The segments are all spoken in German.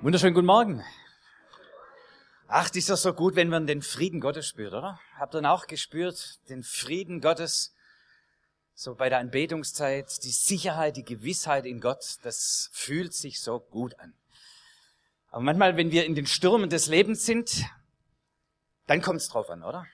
Wunderschönen guten Morgen. Ach, ist das so gut, wenn man den Frieden Gottes spürt, oder? Habt ihr auch gespürt, den Frieden Gottes, so bei der Anbetungszeit, die Sicherheit, die Gewissheit in Gott, das fühlt sich so gut an. Aber manchmal, wenn wir in den Stürmen des Lebens sind, dann kommt es drauf an, oder?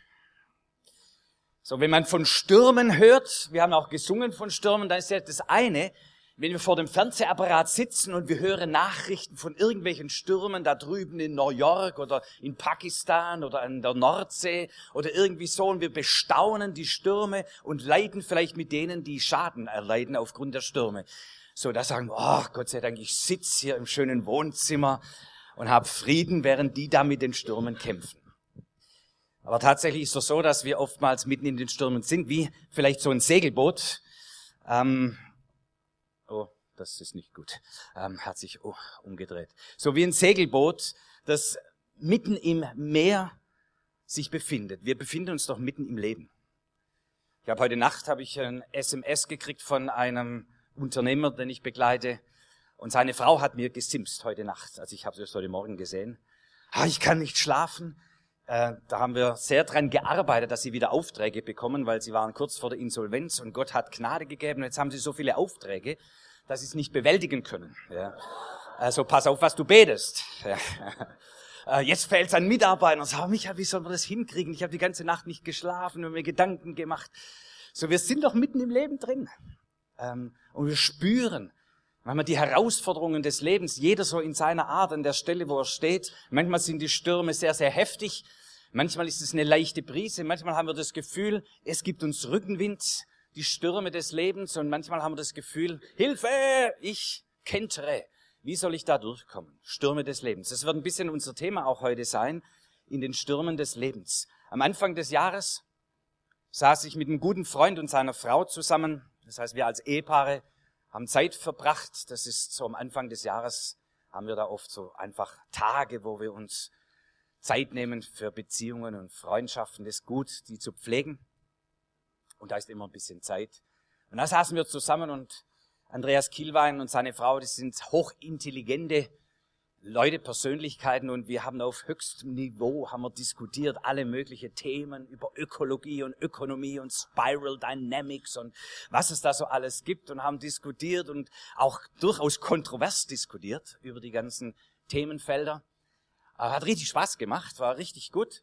So, wenn man von Stürmen hört, wir haben auch gesungen von Stürmen, dann ist ja das eine, wenn wir vor dem Fernsehapparat sitzen und wir hören Nachrichten von irgendwelchen Stürmen da drüben in New York oder in Pakistan oder an der Nordsee oder irgendwie so und wir bestaunen die Stürme und leiden vielleicht mit denen, die Schaden erleiden aufgrund der Stürme. So, da sagen wir, oh Gott sei Dank, ich sitze hier im schönen Wohnzimmer und habe Frieden, während die da mit den Stürmen kämpfen. Aber tatsächlich ist es so, dass wir oftmals mitten in den Stürmen sind, wie vielleicht so ein Segelboot. Ähm, Oh, das ist nicht gut. Ähm, hat sich oh, umgedreht. So wie ein Segelboot, das mitten im Meer sich befindet. Wir befinden uns doch mitten im Leben. Ich habe heute Nacht habe ich ein SMS gekriegt von einem Unternehmer, den ich begleite, und seine Frau hat mir gesimst heute Nacht. Also ich habe es heute Morgen gesehen. Ah, ich kann nicht schlafen. Äh, da haben wir sehr dran gearbeitet, dass sie wieder Aufträge bekommen, weil sie waren kurz vor der Insolvenz und Gott hat Gnade gegeben. Jetzt haben sie so viele Aufträge, dass sie es nicht bewältigen können. Ja. Also pass auf, was du betest. Ja. Äh, jetzt fällt es an Mitarbeitern und sagt, Micha, wie sollen wir das hinkriegen? Ich habe die ganze Nacht nicht geschlafen und mir Gedanken gemacht. So, wir sind doch mitten im Leben drin. Ähm, und wir spüren, Manchmal die Herausforderungen des Lebens, jeder so in seiner Art, an der Stelle, wo er steht. Manchmal sind die Stürme sehr, sehr heftig. Manchmal ist es eine leichte Brise. Manchmal haben wir das Gefühl, es gibt uns Rückenwind, die Stürme des Lebens. Und manchmal haben wir das Gefühl, Hilfe, ich kentere. Wie soll ich da durchkommen? Stürme des Lebens. Das wird ein bisschen unser Thema auch heute sein, in den Stürmen des Lebens. Am Anfang des Jahres saß ich mit einem guten Freund und seiner Frau zusammen. Das heißt, wir als Ehepaare haben Zeit verbracht. Das ist so am Anfang des Jahres haben wir da oft so einfach Tage, wo wir uns Zeit nehmen für Beziehungen und Freundschaften. Das ist gut, die zu pflegen. Und da ist immer ein bisschen Zeit. Und da saßen wir zusammen und Andreas Kielwein und seine Frau, das sind hochintelligente Leute, Persönlichkeiten und wir haben auf höchstem Niveau haben wir diskutiert alle möglichen Themen über Ökologie und Ökonomie und Spiral Dynamics und was es da so alles gibt und haben diskutiert und auch durchaus kontrovers diskutiert über die ganzen Themenfelder. Hat richtig Spaß gemacht, war richtig gut.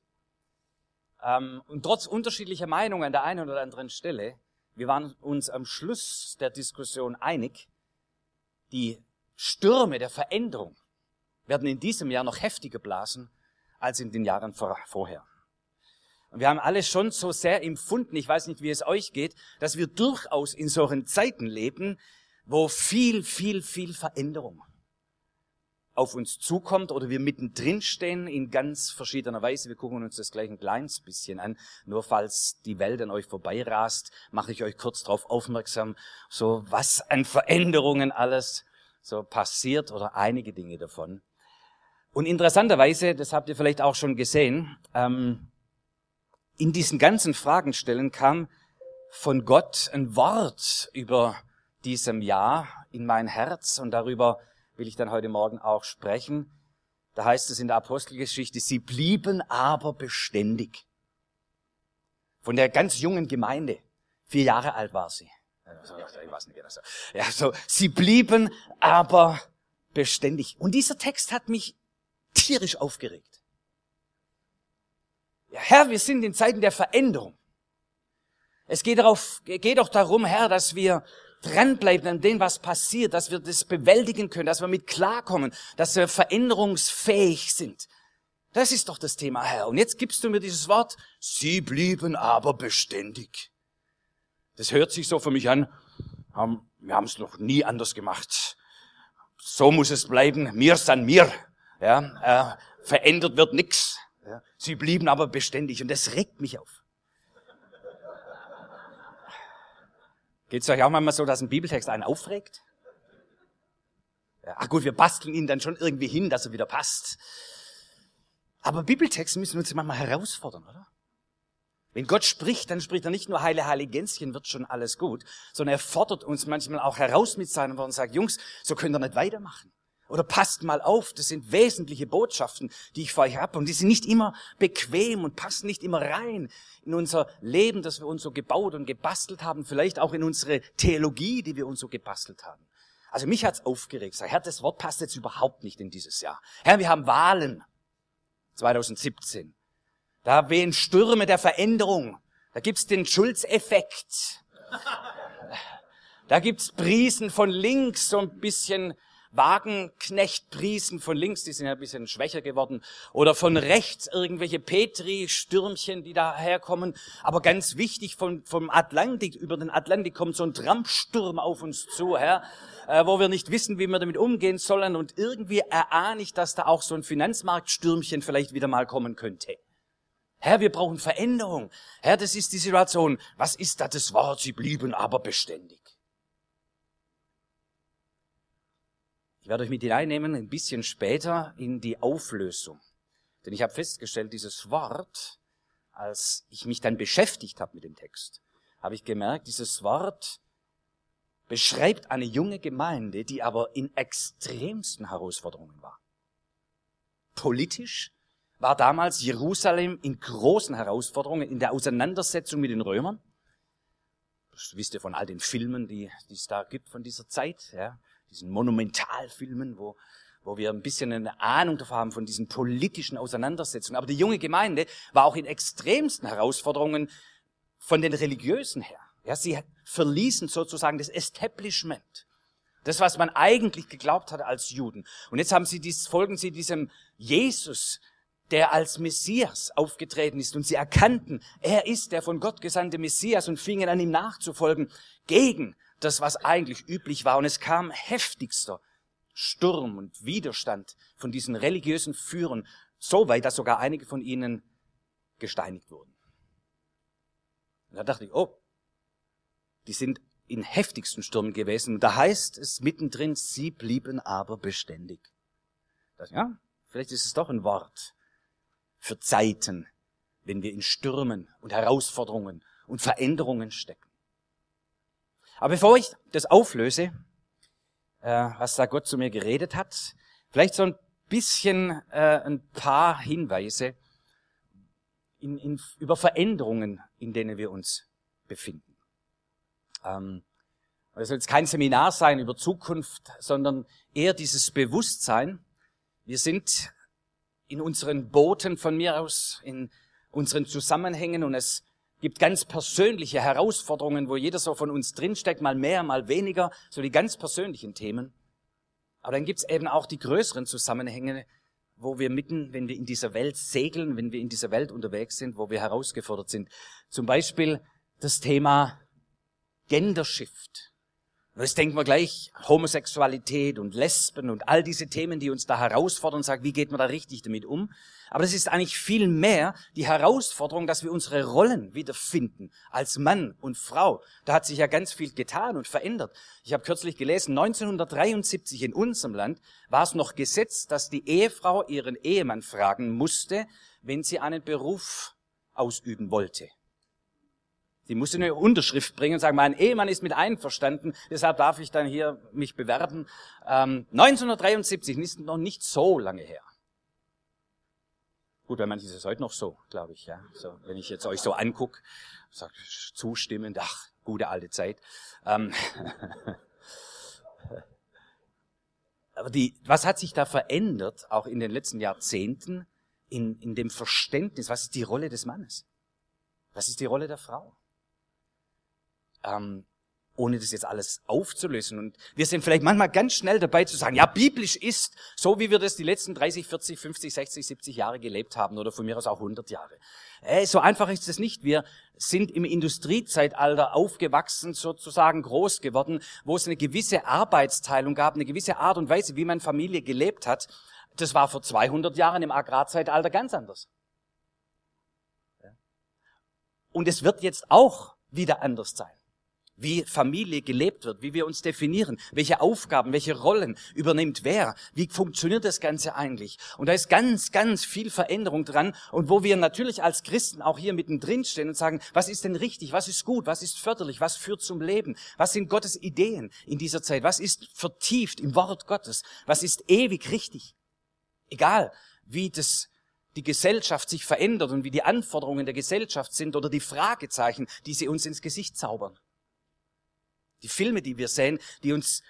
Ähm, und trotz unterschiedlicher Meinungen an der einen oder anderen Stelle, wir waren uns am Schluss der Diskussion einig, die Stürme der Veränderung werden in diesem Jahr noch heftiger blasen als in den Jahren vorher. Und wir haben alle schon so sehr empfunden, ich weiß nicht, wie es euch geht, dass wir durchaus in solchen Zeiten leben, wo viel, viel, viel Veränderung auf uns zukommt oder wir mittendrin stehen in ganz verschiedener Weise. Wir gucken uns das gleich ein kleines bisschen an. Nur falls die Welt an euch vorbeirast, mache ich euch kurz darauf aufmerksam, so was an Veränderungen alles so passiert oder einige Dinge davon. Und interessanterweise, das habt ihr vielleicht auch schon gesehen, ähm, in diesen ganzen Fragenstellen kam von Gott ein Wort über diesem Jahr in mein Herz und darüber will ich dann heute Morgen auch sprechen. Da heißt es in der Apostelgeschichte, sie blieben aber beständig. Von der ganz jungen Gemeinde. Vier Jahre alt war sie. Ja, so, sie blieben aber beständig. Und dieser Text hat mich tierisch aufgeregt. Ja, Herr, wir sind in Zeiten der Veränderung. Es geht, darauf, geht doch darum, Herr, dass wir dranbleiben an dem, was passiert, dass wir das bewältigen können, dass wir mit klarkommen, dass wir veränderungsfähig sind. Das ist doch das Thema, Herr. Und jetzt gibst du mir dieses Wort, sie blieben aber beständig. Das hört sich so für mich an, wir haben es noch nie anders gemacht. So muss es bleiben, mir san mir. Ja, äh, verändert wird nix. Ja. Sie blieben aber beständig und das regt mich auf. Geht es euch auch manchmal so, dass ein Bibeltext einen aufregt? Ja, ach gut, wir basteln ihn dann schon irgendwie hin, dass er wieder passt. Aber Bibeltexte müssen uns manchmal herausfordern, oder? Wenn Gott spricht, dann spricht er nicht nur heile, heile Gänschen, wird schon alles gut, sondern er fordert uns manchmal auch heraus mit seinem Wort und sagt, Jungs, so könnt ihr nicht weitermachen. Oder passt mal auf, das sind wesentliche Botschaften, die ich für euch habe. Und die sind nicht immer bequem und passen nicht immer rein in unser Leben, das wir uns so gebaut und gebastelt haben. Vielleicht auch in unsere Theologie, die wir uns so gebastelt haben. Also mich hat's aufgeregt. Sag, Herr, das Wort passt jetzt überhaupt nicht in dieses Jahr. Herr, wir haben Wahlen. 2017. Da wehen Stürme der Veränderung. Da gibt's den Schulzeffekt. Da gibt's Priesen von links, so ein bisschen Wagenknechtpriesen von links, die sind ja ein bisschen schwächer geworden, oder von rechts irgendwelche Petri-Stürmchen, die daherkommen. Aber ganz wichtig, vom, vom Atlantik, über den Atlantik kommt so ein Trampsturm auf uns zu, Herr, äh, wo wir nicht wissen, wie wir damit umgehen sollen. Und irgendwie erahne ich, dass da auch so ein Finanzmarktstürmchen vielleicht wieder mal kommen könnte. Herr, wir brauchen Veränderung. Herr, das ist die Situation. Was ist da das Wort? Sie blieben aber beständig. Ich werde euch mit hineinnehmen ein bisschen später in die Auflösung. Denn ich habe festgestellt, dieses Wort, als ich mich dann beschäftigt habe mit dem Text, habe ich gemerkt, dieses Wort beschreibt eine junge Gemeinde, die aber in extremsten Herausforderungen war. Politisch war damals Jerusalem in großen Herausforderungen, in der Auseinandersetzung mit den Römern. Das wisst ihr von all den Filmen, die, die es da gibt von dieser Zeit. Ja diesen Monumentalfilmen, wo, wo wir ein bisschen eine Ahnung davon haben von diesen politischen Auseinandersetzungen. Aber die junge Gemeinde war auch in extremsten Herausforderungen von den Religiösen her. Ja, sie verließen sozusagen das Establishment. Das, was man eigentlich geglaubt hatte als Juden. Und jetzt haben sie dies, folgen sie diesem Jesus, der als Messias aufgetreten ist. Und sie erkannten, er ist der von Gott gesandte Messias und fingen an ihm nachzufolgen gegen das, was eigentlich üblich war. Und es kam heftigster Sturm und Widerstand von diesen religiösen Führern, so weit, dass sogar einige von ihnen gesteinigt wurden. Und da dachte ich, oh, die sind in heftigsten Stürmen gewesen. Und da heißt es mittendrin, sie blieben aber beständig. Das, ja, vielleicht ist es doch ein Wort für Zeiten, wenn wir in Stürmen und Herausforderungen und Veränderungen stecken. Aber bevor ich das auflöse, äh, was da Gott zu mir geredet hat, vielleicht so ein bisschen äh, ein paar Hinweise in, in, über Veränderungen, in denen wir uns befinden. Ähm, das soll jetzt kein Seminar sein über Zukunft, sondern eher dieses Bewusstsein. Wir sind in unseren Booten von mir aus, in unseren Zusammenhängen und es gibt ganz persönliche Herausforderungen, wo jeder so von uns drinsteckt, mal mehr, mal weniger, so die ganz persönlichen Themen. Aber dann gibt's eben auch die größeren Zusammenhänge, wo wir mitten, wenn wir in dieser Welt segeln, wenn wir in dieser Welt unterwegs sind, wo wir herausgefordert sind. Zum Beispiel das Thema Gender Shift. Jetzt denken wir gleich Homosexualität und Lesben und all diese Themen, die uns da herausfordern und sagen, wie geht man da richtig damit um? Aber das ist eigentlich viel mehr die Herausforderung, dass wir unsere Rollen wiederfinden als Mann und Frau. Da hat sich ja ganz viel getan und verändert. Ich habe kürzlich gelesen, 1973 in unserem Land war es noch Gesetz, dass die Ehefrau ihren Ehemann fragen musste, wenn sie einen Beruf ausüben wollte. Die musste eine Unterschrift bringen und sagen, mein Ehemann ist mit einverstanden, deshalb darf ich dann hier mich bewerben. Ähm, 1973 ist noch nicht so lange her. Gut, bei manchen ist es heute noch so, glaube ich. Ja. So, wenn ich jetzt euch so angucke, sage zustimmend, ach, gute alte Zeit. Ähm, Aber die, was hat sich da verändert, auch in den letzten Jahrzehnten, in, in dem Verständnis, was ist die Rolle des Mannes? Was ist die Rolle der Frau? Ähm, ohne das jetzt alles aufzulösen. Und wir sind vielleicht manchmal ganz schnell dabei zu sagen, ja, biblisch ist, so wie wir das die letzten 30, 40, 50, 60, 70 Jahre gelebt haben oder von mir aus auch 100 Jahre. Äh, so einfach ist es nicht. Wir sind im Industriezeitalter aufgewachsen, sozusagen groß geworden, wo es eine gewisse Arbeitsteilung gab, eine gewisse Art und Weise, wie man Familie gelebt hat. Das war vor 200 Jahren im Agrarzeitalter ganz anders. Und es wird jetzt auch wieder anders sein. Wie Familie gelebt wird, wie wir uns definieren, welche Aufgaben, welche Rollen übernimmt wer, wie funktioniert das Ganze eigentlich. Und da ist ganz, ganz viel Veränderung dran und wo wir natürlich als Christen auch hier mittendrin stehen und sagen, was ist denn richtig, was ist gut, was ist förderlich, was führt zum Leben, was sind Gottes Ideen in dieser Zeit, was ist vertieft im Wort Gottes, was ist ewig richtig. Egal, wie das die Gesellschaft sich verändert und wie die Anforderungen der Gesellschaft sind oder die Fragezeichen, die sie uns ins Gesicht zaubern. Die Filme, die wir sehen, die uns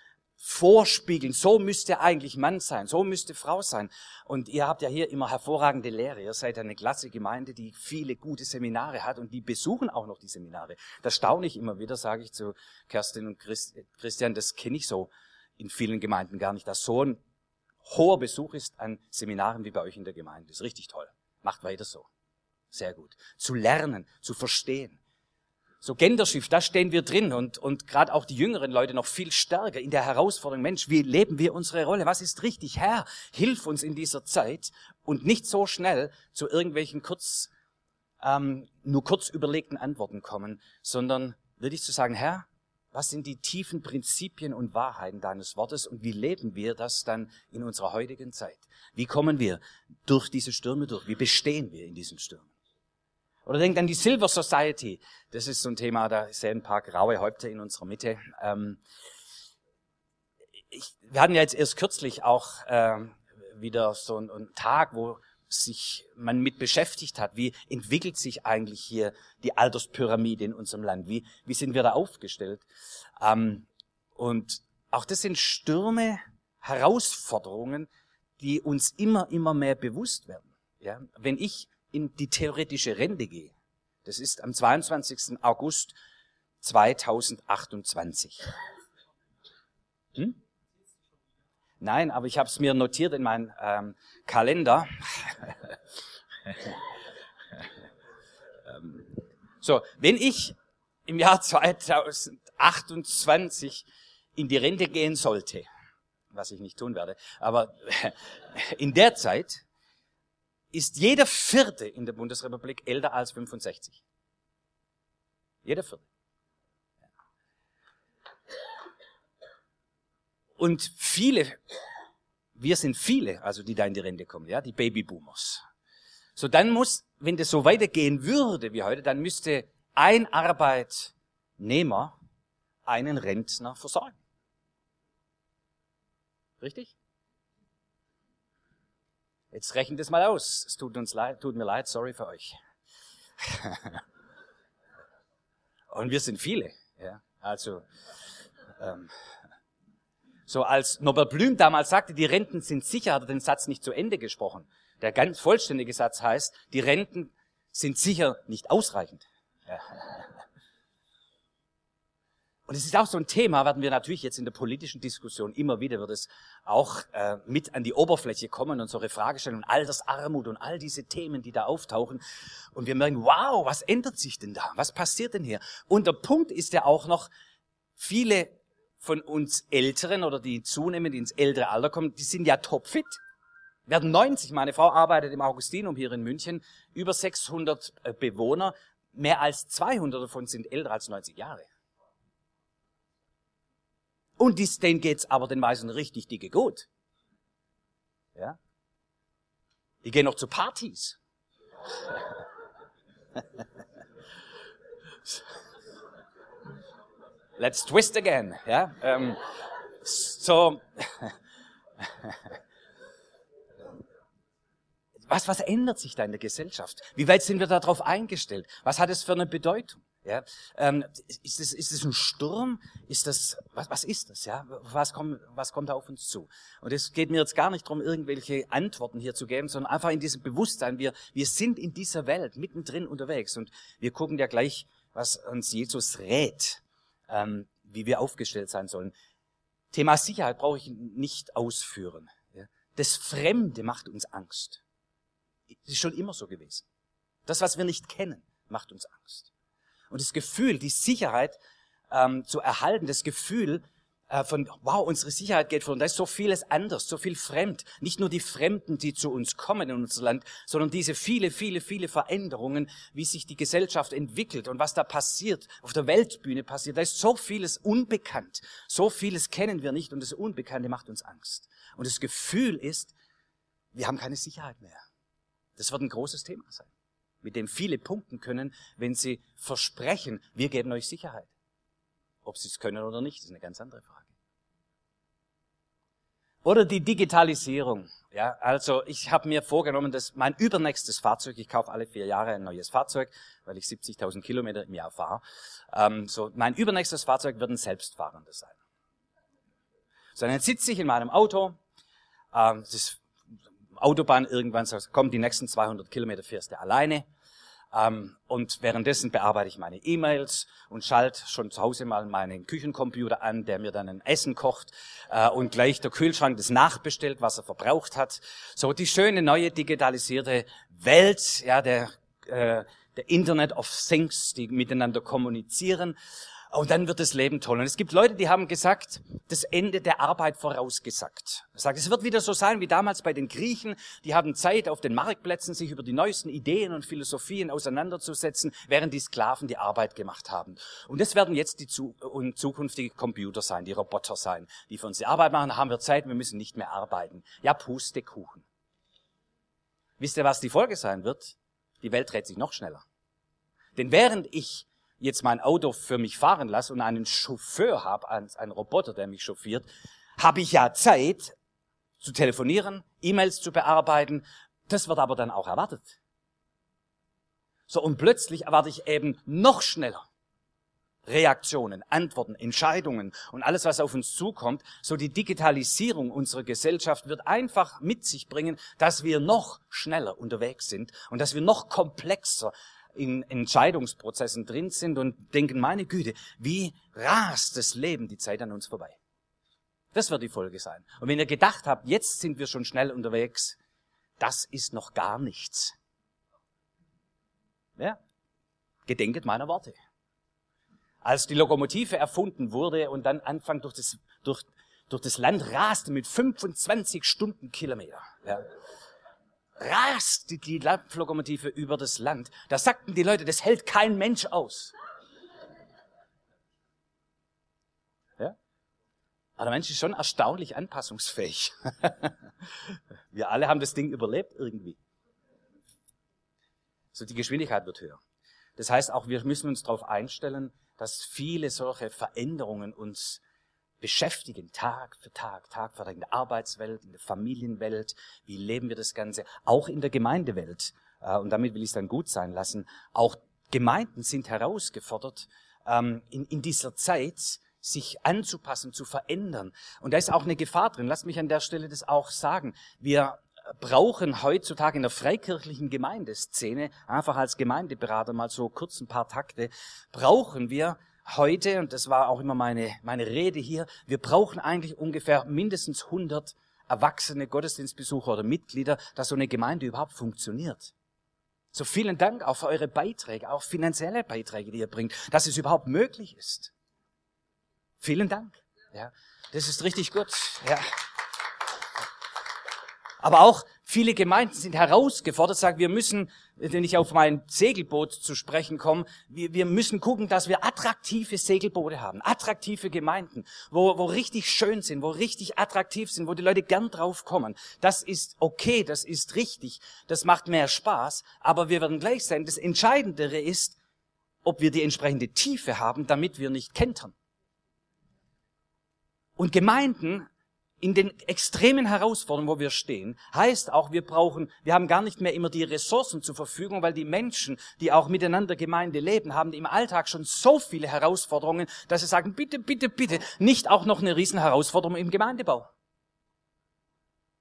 vorspiegeln, so müsste eigentlich Mann sein, so müsste Frau sein. Und ihr habt ja hier immer hervorragende Lehre. Ihr seid eine klasse Gemeinde, die viele gute Seminare hat und die besuchen auch noch die Seminare. Das staune ich immer wieder, sage ich zu Kerstin und Christian, das kenne ich so in vielen Gemeinden gar nicht, dass so ein hoher Besuch ist an Seminaren wie bei euch in der Gemeinde. Das ist richtig toll. Macht weiter so. Sehr gut. Zu lernen, zu verstehen so Genderschiff, da stehen wir drin und, und gerade auch die jüngeren Leute noch viel stärker in der Herausforderung, Mensch, wie leben wir unsere Rolle? Was ist richtig? Herr, hilf uns in dieser Zeit und nicht so schnell zu irgendwelchen kurz, ähm, nur kurz überlegten Antworten kommen, sondern wirklich zu sagen, Herr, was sind die tiefen Prinzipien und Wahrheiten deines Wortes und wie leben wir das dann in unserer heutigen Zeit? Wie kommen wir durch diese Stürme durch? Wie bestehen wir in diesen Stürmen? Oder denkt an die Silver Society. Das ist so ein Thema, da sehen ein paar graue Häupter in unserer Mitte. Ähm, ich, wir hatten ja jetzt erst kürzlich auch ähm, wieder so einen, einen Tag, wo sich man mit beschäftigt hat. Wie entwickelt sich eigentlich hier die Alterspyramide in unserem Land? Wie, wie sind wir da aufgestellt? Ähm, und auch das sind Stürme, Herausforderungen, die uns immer, immer mehr bewusst werden. Ja? Wenn ich in die theoretische Rente gehe, das ist am 22. August 2028. Hm? Nein, aber ich habe es mir notiert in meinen ähm, Kalender. Ähm, so, wenn ich im Jahr 2028 in die Rente gehen sollte, was ich nicht tun werde, aber in der Zeit ist jeder Vierte in der Bundesrepublik älter als 65. Jeder Vierte. Und viele, wir sind viele, also die da in die Rente kommen, ja, die Babyboomers. So, dann muss, wenn das so weitergehen würde wie heute, dann müsste ein Arbeitnehmer einen Rentner versorgen. Richtig? Jetzt rechnet es mal aus. Es tut uns leid, tut mir leid, sorry für euch. Und wir sind viele. Ja, also ähm, so als Norbert Blüm damals sagte, die Renten sind sicher, hat er den Satz nicht zu Ende gesprochen. Der ganz vollständige Satz heißt, die Renten sind sicher nicht ausreichend. Ja. Und es ist auch so ein Thema, werden wir natürlich jetzt in der politischen Diskussion immer wieder wird es auch äh, mit an die Oberfläche kommen und solche Fragestellungen, Altersarmut und all diese Themen, die da auftauchen. Und wir merken, wow, was ändert sich denn da? Was passiert denn hier? Und der Punkt ist ja auch noch, viele von uns Älteren oder die zunehmend ins ältere Alter kommen, die sind ja topfit. Werden 90. Meine Frau arbeitet im Augustinum hier in München. Über 600 äh, Bewohner. Mehr als 200 davon sind älter als 90 Jahre. Und dies, denen geht's aber den meisten richtig dicke gut. Ja? Die gehen noch zu Partys. Let's twist again. Ja? Ähm, so. Was, was ändert sich da in der Gesellschaft? Wie weit sind wir darauf eingestellt? Was hat es für eine Bedeutung? Ja, ähm, ist es ist es ein Sturm? Ist das was, was ist das? Ja, was kommt was kommt da auf uns zu? Und es geht mir jetzt gar nicht darum, irgendwelche Antworten hier zu geben, sondern einfach in diesem Bewusstsein. Wir wir sind in dieser Welt mittendrin unterwegs und wir gucken ja gleich, was uns Jesus rät, ähm, wie wir aufgestellt sein sollen. Thema Sicherheit brauche ich nicht ausführen. Ja. Das Fremde macht uns Angst. Das ist schon immer so gewesen. Das, was wir nicht kennen, macht uns Angst. Und das Gefühl, die Sicherheit ähm, zu erhalten, das Gefühl, äh, von, wow, unsere Sicherheit geht verloren. Da ist so vieles anders, so viel fremd. Nicht nur die Fremden, die zu uns kommen in unser Land, sondern diese viele, viele, viele Veränderungen, wie sich die Gesellschaft entwickelt und was da passiert, auf der Weltbühne passiert. Da ist so vieles unbekannt. So vieles kennen wir nicht und das Unbekannte macht uns Angst. Und das Gefühl ist, wir haben keine Sicherheit mehr. Das wird ein großes Thema sein, mit dem viele punkten können, wenn sie versprechen, wir geben euch Sicherheit. Ob sie es können oder nicht, ist eine ganz andere Frage. Oder die Digitalisierung. Ja, also ich habe mir vorgenommen, dass mein übernächstes Fahrzeug, ich kaufe alle vier Jahre ein neues Fahrzeug, weil ich 70.000 Kilometer im Jahr fahre. Ähm, so mein übernächstes Fahrzeug wird ein selbstfahrendes sein. So, dann sitze ich in meinem Auto. Ähm, das Autobahn irgendwann, so, komm, die nächsten 200 Kilometer fährst du alleine. Ähm, und währenddessen bearbeite ich meine E-Mails und schalte schon zu Hause mal meinen Küchencomputer an, der mir dann ein Essen kocht äh, und gleich der Kühlschrank das nachbestellt, was er verbraucht hat. So die schöne neue digitalisierte Welt, ja, der, äh, der Internet of Things, die miteinander kommunizieren. Und dann wird das Leben toll. Und es gibt Leute, die haben gesagt, das Ende der Arbeit vorausgesagt. Sagt, es wird wieder so sein wie damals bei den Griechen. Die haben Zeit auf den Marktplätzen, sich über die neuesten Ideen und Philosophien auseinanderzusetzen, während die Sklaven die Arbeit gemacht haben. Und das werden jetzt die zu und zukünftige Computer sein, die Roboter sein, die für uns die Arbeit machen. Da haben wir Zeit, wir müssen nicht mehr arbeiten. Ja, Pustekuchen. Wisst ihr, was die Folge sein wird? Die Welt dreht sich noch schneller. Denn während ich jetzt mein Auto für mich fahren lasse und einen Chauffeur habe, einen Roboter, der mich chauffiert, habe ich ja Zeit zu telefonieren, E-Mails zu bearbeiten. Das wird aber dann auch erwartet. So, und plötzlich erwarte ich eben noch schneller Reaktionen, Antworten, Entscheidungen und alles, was auf uns zukommt. So die Digitalisierung unserer Gesellschaft wird einfach mit sich bringen, dass wir noch schneller unterwegs sind und dass wir noch komplexer in Entscheidungsprozessen drin sind und denken, meine Güte, wie rast das Leben die Zeit an uns vorbei. Das wird die Folge sein. Und wenn ihr gedacht habt, jetzt sind wir schon schnell unterwegs, das ist noch gar nichts. Ja? Gedenket meiner Worte. Als die Lokomotive erfunden wurde und dann Anfang durch das, durch, durch das Land raste mit 25 Stundenkilometer, ja, rast die Dampflokomotive über das Land. Da sagten die Leute, das hält kein Mensch aus. Ja? Aber der Mensch ist schon erstaunlich anpassungsfähig. Wir alle haben das Ding überlebt irgendwie. So die Geschwindigkeit wird höher. Das heißt auch, wir müssen uns darauf einstellen, dass viele solche Veränderungen uns beschäftigen, Tag für Tag, Tag für Tag, in der Arbeitswelt, in der Familienwelt, wie leben wir das Ganze, auch in der Gemeindewelt. Äh, und damit will ich es dann gut sein lassen. Auch Gemeinden sind herausgefordert, ähm, in, in dieser Zeit sich anzupassen, zu verändern. Und da ist auch eine Gefahr drin. Lass mich an der Stelle das auch sagen. Wir brauchen heutzutage in der freikirchlichen Gemeindeszene, einfach als Gemeindeberater mal so kurz ein paar Takte, brauchen wir heute, und das war auch immer meine, meine Rede hier, wir brauchen eigentlich ungefähr mindestens 100 erwachsene Gottesdienstbesucher oder Mitglieder, dass so eine Gemeinde überhaupt funktioniert. So vielen Dank auch für eure Beiträge, auch finanzielle Beiträge, die ihr bringt, dass es überhaupt möglich ist. Vielen Dank. Ja, das ist richtig gut. Ja. Aber auch viele Gemeinden sind herausgefordert, sagen, wir müssen, wenn ich auf mein Segelboot zu sprechen komme, wir, wir müssen gucken, dass wir attraktive Segelboote haben, attraktive Gemeinden, wo, wo richtig schön sind, wo richtig attraktiv sind, wo die Leute gern drauf kommen. Das ist okay, das ist richtig, das macht mehr Spaß, aber wir werden gleich sein, das Entscheidendere ist, ob wir die entsprechende Tiefe haben, damit wir nicht kentern. Und Gemeinden in den extremen Herausforderungen, wo wir stehen, heißt auch, wir brauchen, wir haben gar nicht mehr immer die Ressourcen zur Verfügung, weil die Menschen, die auch miteinander Gemeinde leben, haben im Alltag schon so viele Herausforderungen, dass sie sagen, bitte, bitte, bitte, nicht auch noch eine Riesenherausforderung im Gemeindebau.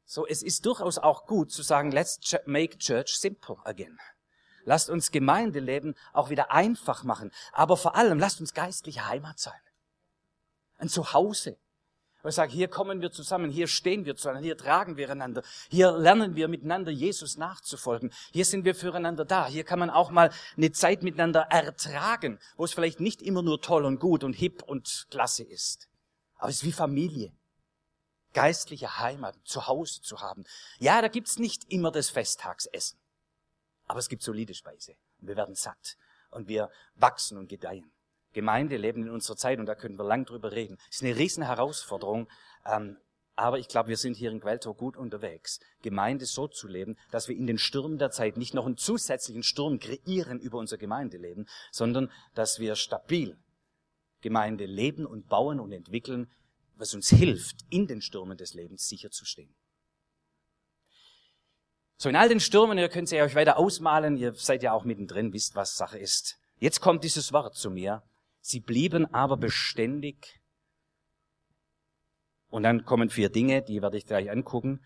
So, es ist durchaus auch gut zu sagen, let's make church simple again. Lasst uns Gemeindeleben auch wieder einfach machen. Aber vor allem, lasst uns geistliche Heimat sein. Ein Zuhause. Ich sage, hier kommen wir zusammen, hier stehen wir zusammen, hier tragen wir einander, hier lernen wir miteinander Jesus nachzufolgen, hier sind wir füreinander da, hier kann man auch mal eine Zeit miteinander ertragen, wo es vielleicht nicht immer nur toll und gut und hip und klasse ist. Aber es ist wie Familie. Geistliche Heimat, zu Hause zu haben. Ja, da gibt's nicht immer das Festtagsessen. Aber es gibt solide Speise. Und wir werden satt. Und wir wachsen und gedeihen. Gemeinde leben in unserer Zeit, und da können wir lang drüber reden. Es ist eine riesen Herausforderung, ähm, aber ich glaube, wir sind hier in Quelltor gut unterwegs, Gemeinde so zu leben, dass wir in den Stürmen der Zeit nicht noch einen zusätzlichen Sturm kreieren über unser Gemeindeleben, sondern dass wir stabil Gemeinde leben und bauen und entwickeln, was uns hilft, in den Stürmen des Lebens sicher zu stehen. So, in all den Stürmen, ihr könnt sie euch weiter ausmalen, ihr seid ja auch mittendrin, wisst, was Sache ist. Jetzt kommt dieses Wort zu mir. Sie blieben aber beständig und dann kommen vier Dinge, die werde ich gleich angucken.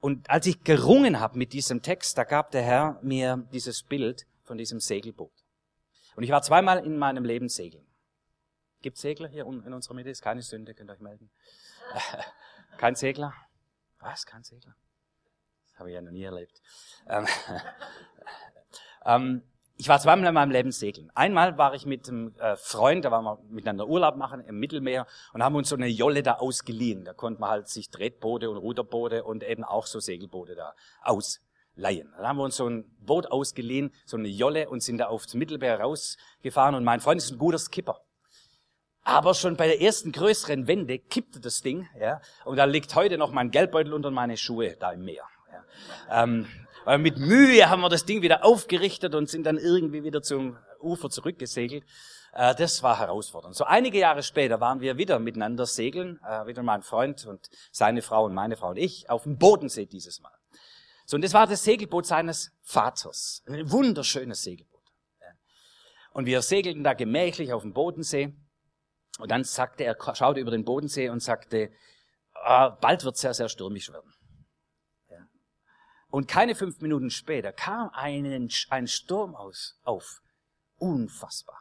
Und als ich gerungen habe mit diesem Text, da gab der Herr mir dieses Bild von diesem Segelboot. Und ich war zweimal in meinem Leben segeln. Gibt Segler hier in unserer Mitte? Ist keine Sünde, könnt ihr euch melden. Kein Segler? Was? Kein Segler? Das habe ich ja noch nie erlebt. Ähm, ähm, ich war zweimal in meinem Leben segeln. Einmal war ich mit einem äh, Freund, da waren wir miteinander Urlaub machen im Mittelmeer und haben uns so eine Jolle da ausgeliehen. Da konnte man halt sich Tretboote und Ruderboote und eben auch so Segelboote da ausleihen. Dann haben wir uns so ein Boot ausgeliehen, so eine Jolle und sind da aufs Mittelmeer rausgefahren und mein Freund ist ein guter Skipper. Aber schon bei der ersten größeren Wende kippte das Ding, ja, und da liegt heute noch mein Geldbeutel unter meine Schuhe da im Meer. Ja. Ähm, weil mit Mühe haben wir das Ding wieder aufgerichtet und sind dann irgendwie wieder zum Ufer zurückgesegelt. Äh, das war herausfordernd. So einige Jahre später waren wir wieder miteinander segeln, äh, wieder mein Freund und seine Frau und meine Frau und ich, auf dem Bodensee dieses Mal. So, und das war das Segelboot seines Vaters. Ein wunderschönes Segelboot. Und wir segelten da gemächlich auf dem Bodensee. Und dann sagte er, schaute über den Bodensee und sagte, ah, bald wird sehr, sehr stürmisch werden. Und keine fünf Minuten später kam einen, ein Sturm aus, auf. Unfassbar.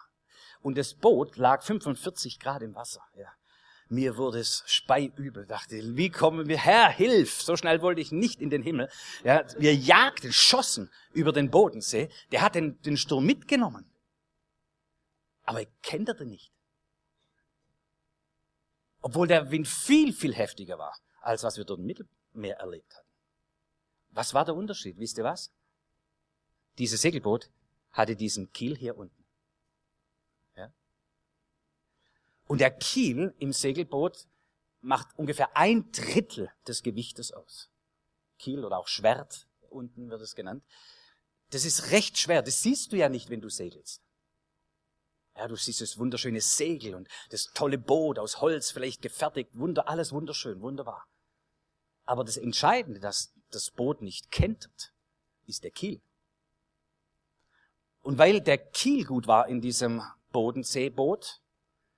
Und das Boot lag 45 Grad im Wasser. Ja. Mir wurde es speiübel. Dachte, wie kommen wir? Herr, hilf! So schnell wollte ich nicht in den Himmel. Ja, wir jagten, schossen über den Bodensee. Der hat den, den Sturm mitgenommen. Aber er kenterte nicht. Obwohl der Wind viel, viel heftiger war, als was wir dort im Mittelmeer erlebt hatten. Was war der Unterschied? Wisst ihr was? Dieses Segelboot hatte diesen Kiel hier unten. Ja? Und der Kiel im Segelboot macht ungefähr ein Drittel des Gewichtes aus. Kiel oder auch Schwert, unten wird es genannt. Das ist recht schwer. Das siehst du ja nicht, wenn du segelst. Ja, du siehst das wunderschöne Segel und das tolle Boot aus Holz vielleicht gefertigt. Wunder, alles wunderschön, wunderbar. Aber das Entscheidende, dass das Boot nicht kentert, ist der Kiel. Und weil der Kiel gut war in diesem Bodenseeboot,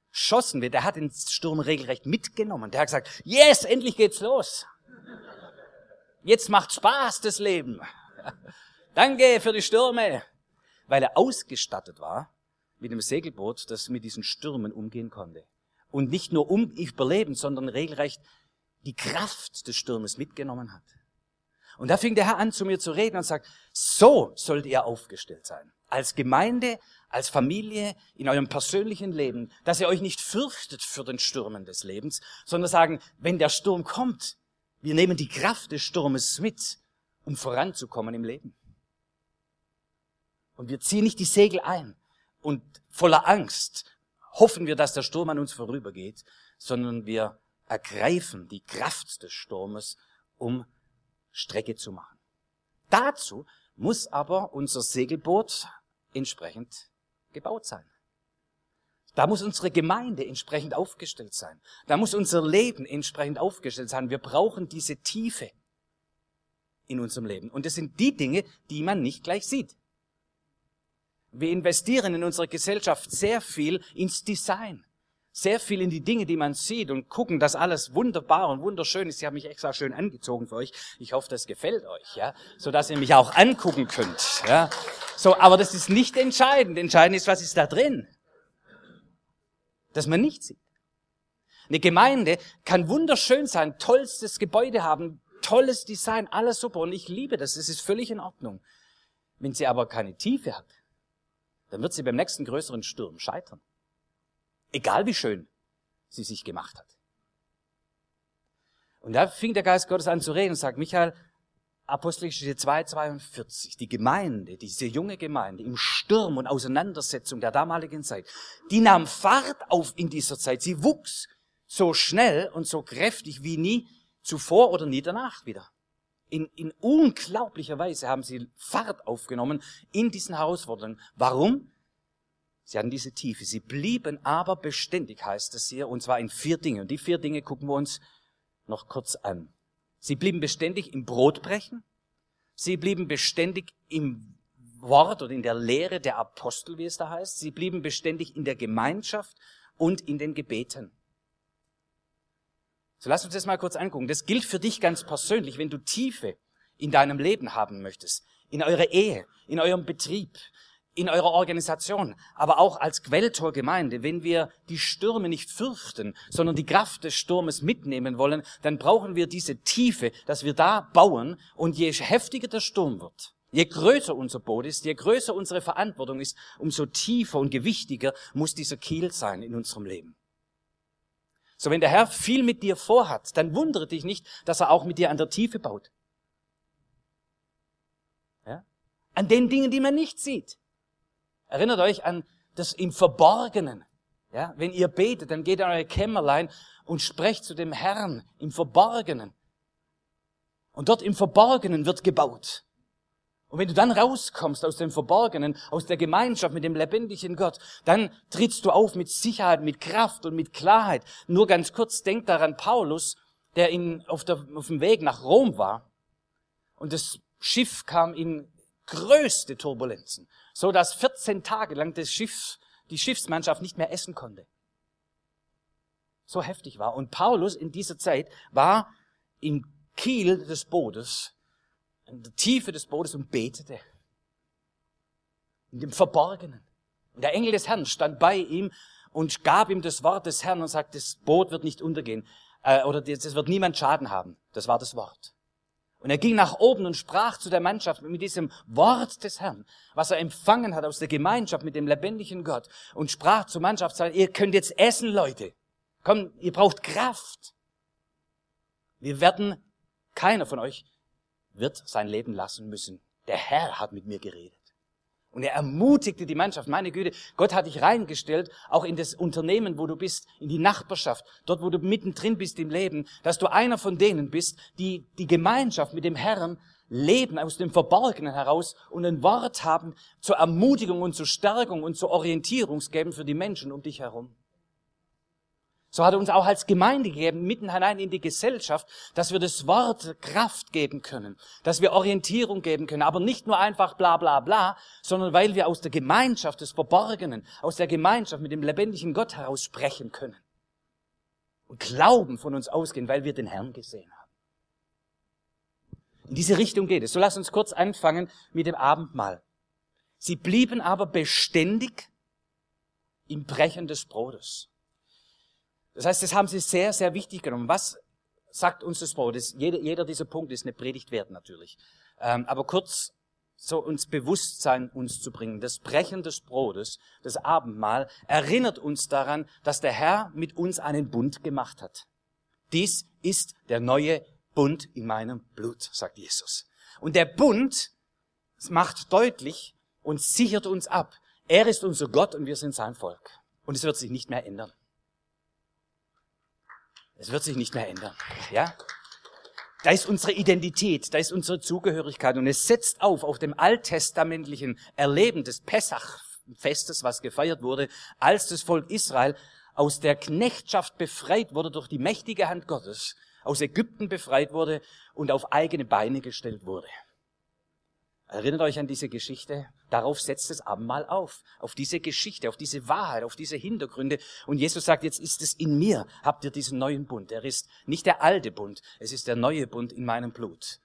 schossen wir, der hat den Sturm regelrecht mitgenommen. Der hat gesagt, yes, endlich geht's los. Jetzt macht Spaß das Leben. Danke für die Stürme. Weil er ausgestattet war mit einem Segelboot, das mit diesen Stürmen umgehen konnte. Und nicht nur um überleben, sondern regelrecht die Kraft des Sturmes mitgenommen hat. Und da fing der Herr an, zu mir zu reden und sagt, so sollt ihr aufgestellt sein. Als Gemeinde, als Familie, in eurem persönlichen Leben, dass ihr euch nicht fürchtet für den Stürmen des Lebens, sondern sagen, wenn der Sturm kommt, wir nehmen die Kraft des Sturmes mit, um voranzukommen im Leben. Und wir ziehen nicht die Segel ein und voller Angst hoffen wir, dass der Sturm an uns vorübergeht, sondern wir ergreifen die Kraft des Sturmes, um Strecke zu machen. Dazu muss aber unser Segelboot entsprechend gebaut sein. Da muss unsere Gemeinde entsprechend aufgestellt sein. Da muss unser Leben entsprechend aufgestellt sein. Wir brauchen diese Tiefe in unserem Leben. Und das sind die Dinge, die man nicht gleich sieht. Wir investieren in unserer Gesellschaft sehr viel ins Design sehr viel in die Dinge, die man sieht und gucken, dass alles wunderbar und wunderschön ist. Ich habe mich extra schön angezogen für euch. Ich hoffe, das gefällt euch, ja, so dass ihr mich auch angucken könnt, ja. So, aber das ist nicht entscheidend. Entscheidend ist, was ist da drin, dass man nicht sieht. Eine Gemeinde kann wunderschön sein, tollstes Gebäude haben, tolles Design, alles super und ich liebe das. Das ist völlig in Ordnung. Wenn sie aber keine Tiefe hat, dann wird sie beim nächsten größeren Sturm scheitern. Egal wie schön sie sich gemacht hat. Und da fing der Geist Gottes an zu reden und sagt, Michael, Apostelgeschichte 2, 42, die Gemeinde, diese junge Gemeinde im Sturm und Auseinandersetzung der damaligen Zeit, die nahm Fahrt auf in dieser Zeit. Sie wuchs so schnell und so kräftig wie nie zuvor oder nie danach wieder. In, in unglaublicher Weise haben sie Fahrt aufgenommen in diesen Herausforderungen. Warum? Sie hatten diese Tiefe. Sie blieben aber beständig, heißt es hier, und zwar in vier Dinge. Und die vier Dinge gucken wir uns noch kurz an. Sie blieben beständig im Brotbrechen. Sie blieben beständig im Wort oder in der Lehre der Apostel, wie es da heißt. Sie blieben beständig in der Gemeinschaft und in den Gebeten. So lass uns das mal kurz angucken. Das gilt für dich ganz persönlich, wenn du Tiefe in deinem Leben haben möchtest, in eurer Ehe, in eurem Betrieb, in eurer Organisation, aber auch als Quelltor-Gemeinde, wenn wir die Stürme nicht fürchten, sondern die Kraft des Sturmes mitnehmen wollen, dann brauchen wir diese Tiefe, dass wir da bauen und je heftiger der Sturm wird, je größer unser Boot ist, je größer unsere Verantwortung ist, umso tiefer und gewichtiger muss dieser Kiel sein in unserem Leben. So, wenn der Herr viel mit dir vorhat, dann wundere dich nicht, dass er auch mit dir an der Tiefe baut. Ja? An den Dingen, die man nicht sieht. Erinnert euch an das im Verborgenen. Ja, wenn ihr betet, dann geht in euer Kämmerlein und sprecht zu dem Herrn im Verborgenen. Und dort im Verborgenen wird gebaut. Und wenn du dann rauskommst aus dem Verborgenen, aus der Gemeinschaft mit dem lebendigen Gott, dann trittst du auf mit Sicherheit, mit Kraft und mit Klarheit. Nur ganz kurz, denk daran Paulus, der in, auf, der, auf dem Weg nach Rom war. Und das Schiff kam in größte Turbulenzen so dass 14 Tage lang das Schiff, die Schiffsmannschaft nicht mehr essen konnte. So heftig war. Und Paulus in dieser Zeit war im Kiel des Bootes, in der Tiefe des Bootes und betete. In dem Verborgenen. Und der Engel des Herrn stand bei ihm und gab ihm das Wort des Herrn und sagte, das Boot wird nicht untergehen, äh, oder es wird niemand Schaden haben. Das war das Wort. Und er ging nach oben und sprach zu der Mannschaft mit diesem Wort des Herrn, was er empfangen hat aus der Gemeinschaft mit dem lebendigen Gott und sprach zur Mannschaft, ihr könnt jetzt essen, Leute. Komm, ihr braucht Kraft. Wir werden, keiner von euch wird sein Leben lassen müssen. Der Herr hat mit mir geredet. Und er ermutigte die Mannschaft, meine Güte, Gott hat dich reingestellt, auch in das Unternehmen, wo du bist, in die Nachbarschaft, dort, wo du mittendrin bist im Leben, dass du einer von denen bist, die die Gemeinschaft mit dem Herrn leben aus dem Verborgenen heraus und ein Wort haben zur Ermutigung und zur Stärkung und zur Orientierung geben für die Menschen um dich herum. So hat er uns auch als Gemeinde gegeben, mitten hinein in die Gesellschaft, dass wir das Wort Kraft geben können, dass wir Orientierung geben können, aber nicht nur einfach bla bla bla, sondern weil wir aus der Gemeinschaft des Verborgenen, aus der Gemeinschaft mit dem lebendigen Gott heraus sprechen können. Und Glauben von uns ausgehen, weil wir den Herrn gesehen haben. In diese Richtung geht es. So lass uns kurz anfangen mit dem Abendmahl. Sie blieben aber beständig im Brechen des Brotes. Das heißt, das haben sie sehr, sehr wichtig genommen. Was sagt uns das Wort? Das, jeder, jeder dieser Punkte ist eine Predigt wert natürlich. Ähm, aber kurz so uns Bewusstsein uns zu bringen. Das Brechen des Brotes, das Abendmahl, erinnert uns daran, dass der Herr mit uns einen Bund gemacht hat. Dies ist der neue Bund in meinem Blut, sagt Jesus. Und der Bund macht deutlich und sichert uns ab. Er ist unser Gott und wir sind sein Volk. Und es wird sich nicht mehr ändern. Es wird sich nicht mehr ändern. Ja? Da ist unsere Identität, da ist unsere Zugehörigkeit und es setzt auf auf dem alttestamentlichen Erleben des Pessach-Festes, was gefeiert wurde, als das Volk Israel aus der Knechtschaft befreit wurde durch die mächtige Hand Gottes, aus Ägypten befreit wurde und auf eigene Beine gestellt wurde. Erinnert euch an diese Geschichte? Darauf setzt das Abendmahl auf. Auf diese Geschichte, auf diese Wahrheit, auf diese Hintergründe. Und Jesus sagt, jetzt ist es in mir, habt ihr diesen neuen Bund. Er ist nicht der alte Bund, es ist der neue Bund in meinem Blut.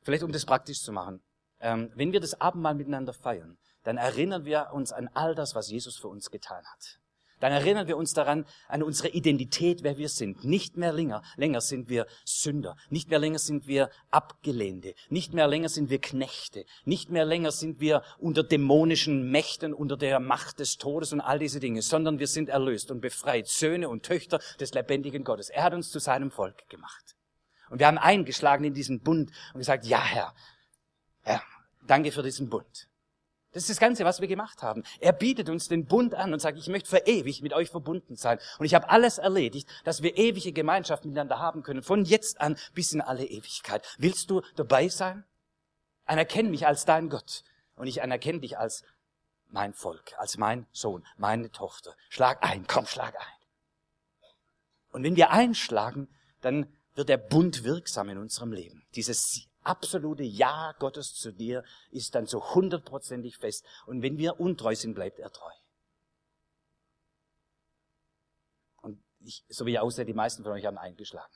Vielleicht um das praktisch zu machen. Ähm, wenn wir das Abendmahl miteinander feiern, dann erinnern wir uns an all das, was Jesus für uns getan hat dann erinnern wir uns daran, an unsere Identität, wer wir sind. Nicht mehr länger, länger sind wir Sünder. Nicht mehr länger sind wir Abgelehnte. Nicht mehr länger sind wir Knechte. Nicht mehr länger sind wir unter dämonischen Mächten, unter der Macht des Todes und all diese Dinge, sondern wir sind erlöst und befreit, Söhne und Töchter des lebendigen Gottes. Er hat uns zu seinem Volk gemacht. Und wir haben eingeschlagen in diesen Bund und gesagt, ja Herr, Herr, danke für diesen Bund. Das ist das Ganze, was wir gemacht haben. Er bietet uns den Bund an und sagt, ich möchte für ewig mit euch verbunden sein. Und ich habe alles erledigt, dass wir ewige Gemeinschaft miteinander haben können, von jetzt an bis in alle Ewigkeit. Willst du dabei sein? Anerkenn mich als dein Gott und ich anerkenne dich als mein Volk, als mein Sohn, meine Tochter. Schlag ein, komm, schlag ein. Und wenn wir einschlagen, dann wird der Bund wirksam in unserem Leben. Dieses absolute Ja Gottes zu dir ist dann so hundertprozentig fest. Und wenn wir untreu sind, bleibt er treu. Und ich, so wie ich aussehe, die meisten von euch haben eingeschlagen.